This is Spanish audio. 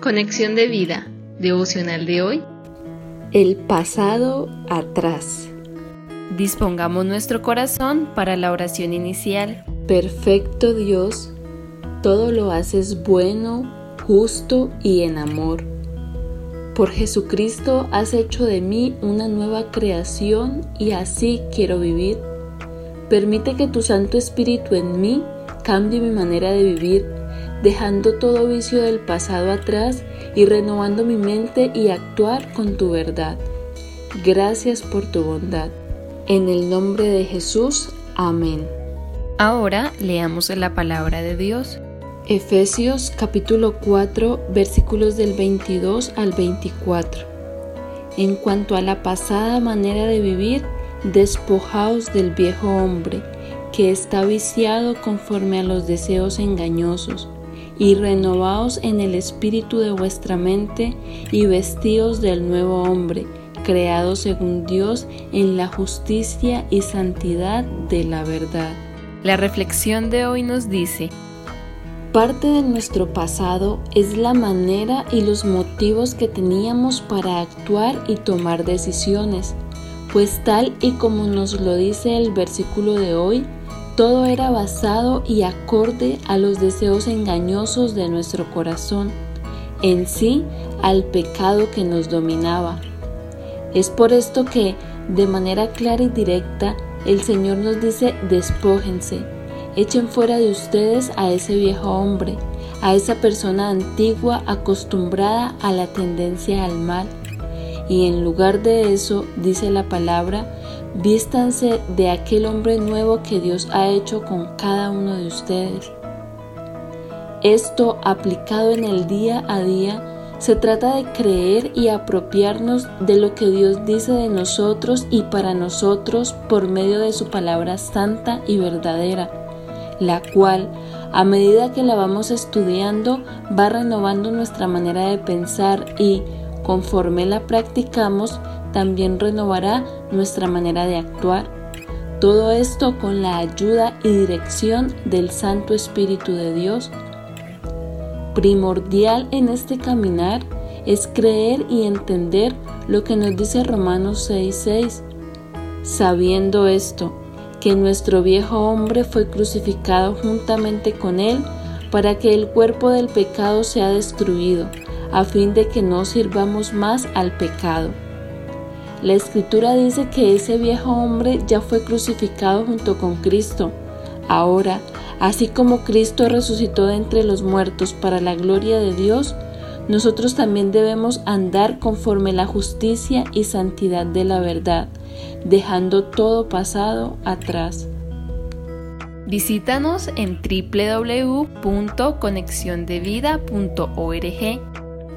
Conexión de vida, devocional de hoy. El pasado atrás. Dispongamos nuestro corazón para la oración inicial. Perfecto Dios, todo lo haces bueno, justo y en amor. Por Jesucristo has hecho de mí una nueva creación y así quiero vivir. Permite que tu Santo Espíritu en mí cambie mi manera de vivir dejando todo vicio del pasado atrás y renovando mi mente y actuar con tu verdad. Gracias por tu bondad. En el nombre de Jesús, amén. Ahora leamos la palabra de Dios. Efesios capítulo 4 versículos del 22 al 24. En cuanto a la pasada manera de vivir, despojaos del viejo hombre, que está viciado conforme a los deseos engañosos y renovaos en el espíritu de vuestra mente y vestíos del nuevo hombre, creado según Dios en la justicia y santidad de la verdad. La reflexión de hoy nos dice, Parte de nuestro pasado es la manera y los motivos que teníamos para actuar y tomar decisiones, pues tal y como nos lo dice el versículo de hoy, todo era basado y acorde a los deseos engañosos de nuestro corazón, en sí al pecado que nos dominaba. Es por esto que, de manera clara y directa, el Señor nos dice, despójense, echen fuera de ustedes a ese viejo hombre, a esa persona antigua acostumbrada a la tendencia al mal. Y en lugar de eso, dice la palabra, Vístanse de aquel hombre nuevo que Dios ha hecho con cada uno de ustedes. Esto aplicado en el día a día se trata de creer y apropiarnos de lo que Dios dice de nosotros y para nosotros por medio de su palabra santa y verdadera, la cual, a medida que la vamos estudiando, va renovando nuestra manera de pensar y, conforme la practicamos, también renovará nuestra manera de actuar. Todo esto con la ayuda y dirección del Santo Espíritu de Dios. Primordial en este caminar es creer y entender lo que nos dice Romanos 6:6, sabiendo esto, que nuestro viejo hombre fue crucificado juntamente con él para que el cuerpo del pecado sea destruido, a fin de que no sirvamos más al pecado. La escritura dice que ese viejo hombre ya fue crucificado junto con Cristo. Ahora, así como Cristo resucitó de entre los muertos para la gloria de Dios, nosotros también debemos andar conforme la justicia y santidad de la verdad, dejando todo pasado atrás. Visítanos en www.conexiondevida.org